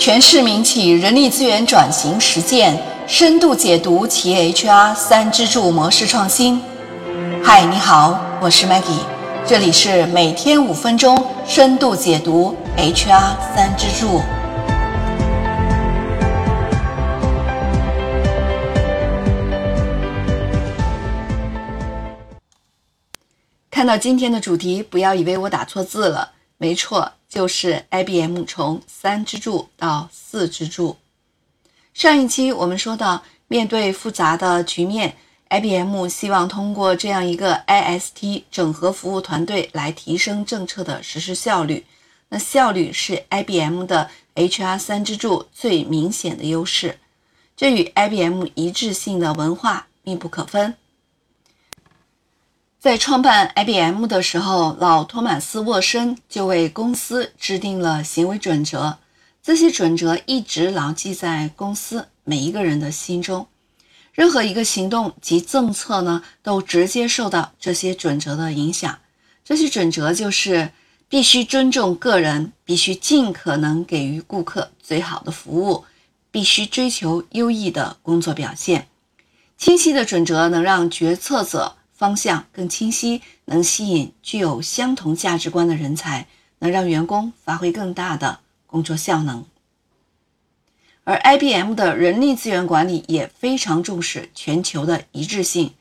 全市民企人力资源转型实践深度解读企业 HR 三支柱模式创新。嗨，你好，我是 Maggie，这里是每天五分钟深度解读 HR 三支柱。看到今天的主题，不要以为我打错字了，没错。就是 IBM 从三支柱到四支柱。上一期我们说到，面对复杂的局面，IBM 希望通过这样一个 IST 整合服务团队来提升政策的实施效率。那效率是 IBM 的 HR 三支柱最明显的优势，这与 IBM 一致性的文化密不可分。在创办 IBM 的时候，老托马斯·沃森就为公司制定了行为准则。这些准则一直牢记在公司每一个人的心中。任何一个行动及政策呢，都直接受到这些准则的影响。这些准则就是必须尊重个人，必须尽可能给予顾客最好的服务，必须追求优异的工作表现。清晰的准则能让决策者。方向更清晰，能吸引具有相同价值观的人才，能让员工发挥更大的工作效能。而 IBM 的人力资源管理也非常重视全球的一致性，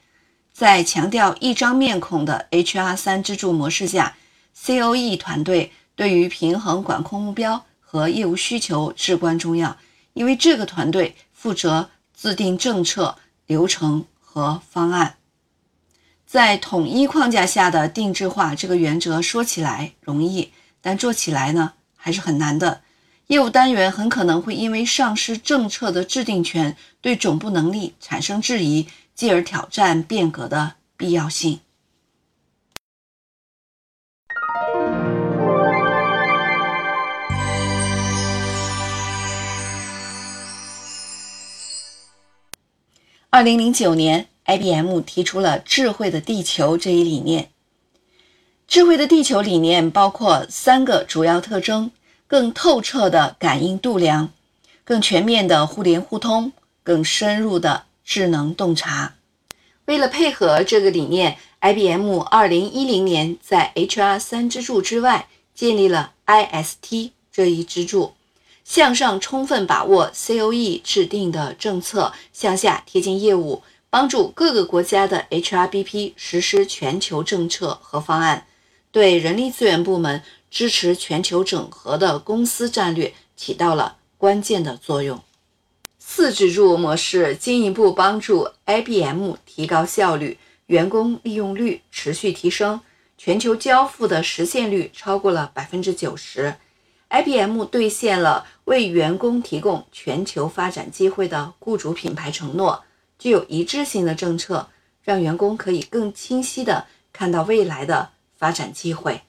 在强调一张面孔的 HR 三支柱模式下，COE 团队对于平衡管控目标和业务需求至关重要，因为这个团队负责制定政策、流程和方案。在统一框架下的定制化这个原则说起来容易，但做起来呢还是很难的。业务单元很可能会因为丧失政策的制定权，对总部能力产生质疑，继而挑战变革的必要性。二零零九年。IBM 提出了“智慧的地球”这一理念。智慧的地球理念包括三个主要特征：更透彻的感应度量、更全面的互联互通、更深入的智能洞察。为了配合这个理念，IBM 2010年在 HR 三支柱之外建立了 IST 这一支柱，向上充分把握 COE 制定的政策，向下贴近业务。帮助各个国家的 HRBP 实施全球政策和方案，对人力资源部门支持全球整合的公司战略起到了关键的作用。四支柱模式进一步帮助 IBM 提高效率，员工利用率持续提升，全球交付的实现率超过了百分之九十。IBM 兑现了为员工提供全球发展机会的雇主品牌承诺。具有一致性的政策，让员工可以更清晰地看到未来的发展机会。